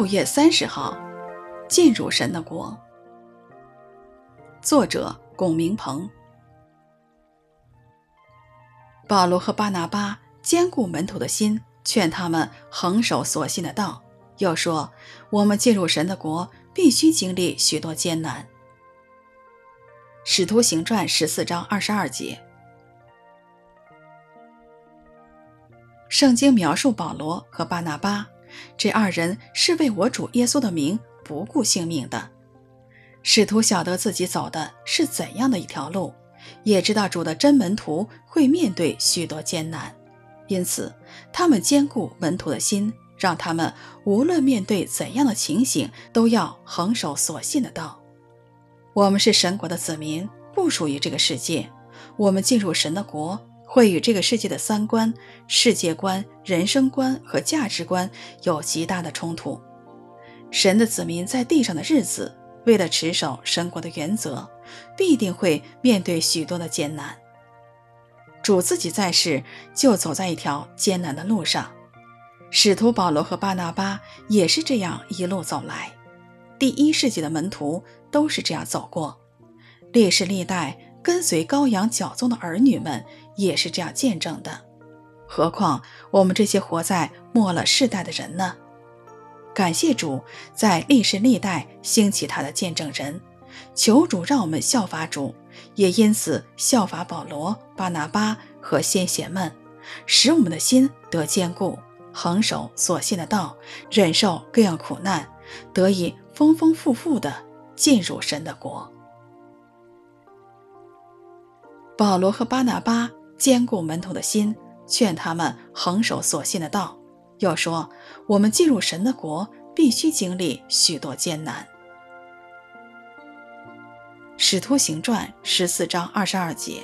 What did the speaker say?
六月三十号，进入神的国。作者：龚明鹏。保罗和巴拿巴坚固门徒的心，劝他们恒守所信的道。又说：“我们进入神的国，必须经历许多艰难。”《使徒行传》十四章二十二节。圣经描述保罗和巴拿巴。这二人是为我主耶稣的名不顾性命的。使徒晓得自己走的是怎样的一条路，也知道主的真门徒会面对许多艰难，因此他们坚固门徒的心，让他们无论面对怎样的情形，都要恒守所信的道。我们是神国的子民，不属于这个世界。我们进入神的国。会与这个世界的三观、世界观、人生观和价值观有极大的冲突。神的子民在地上的日子，为了持守神国的原则，必定会面对许多的艰难。主自己在世就走在一条艰难的路上，使徒保罗和巴拿巴也是这样一路走来。第一世纪的门徒都是这样走过，历世历代跟随羔羊脚踪的儿女们。也是这样见证的，何况我们这些活在末了世代的人呢？感谢主，在历世历代兴起他的见证人，求主让我们效法主，也因此效法保罗、巴拿巴和先贤们，使我们的心得坚固，恒守所信的道，忍受各样苦难，得以丰丰富富的进入神的国。保罗和巴拿巴。坚固门徒的心，劝他们恒守所信的道。又说：“我们进入神的国，必须经历许多艰难。”《使徒行传》十四章二十二节。